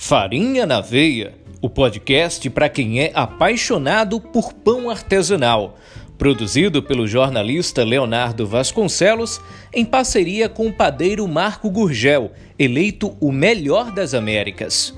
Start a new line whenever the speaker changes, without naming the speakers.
Farinha na Veia, o podcast para quem é apaixonado por pão artesanal. Produzido pelo jornalista Leonardo Vasconcelos, em parceria com o padeiro Marco Gurgel, eleito o melhor das Américas.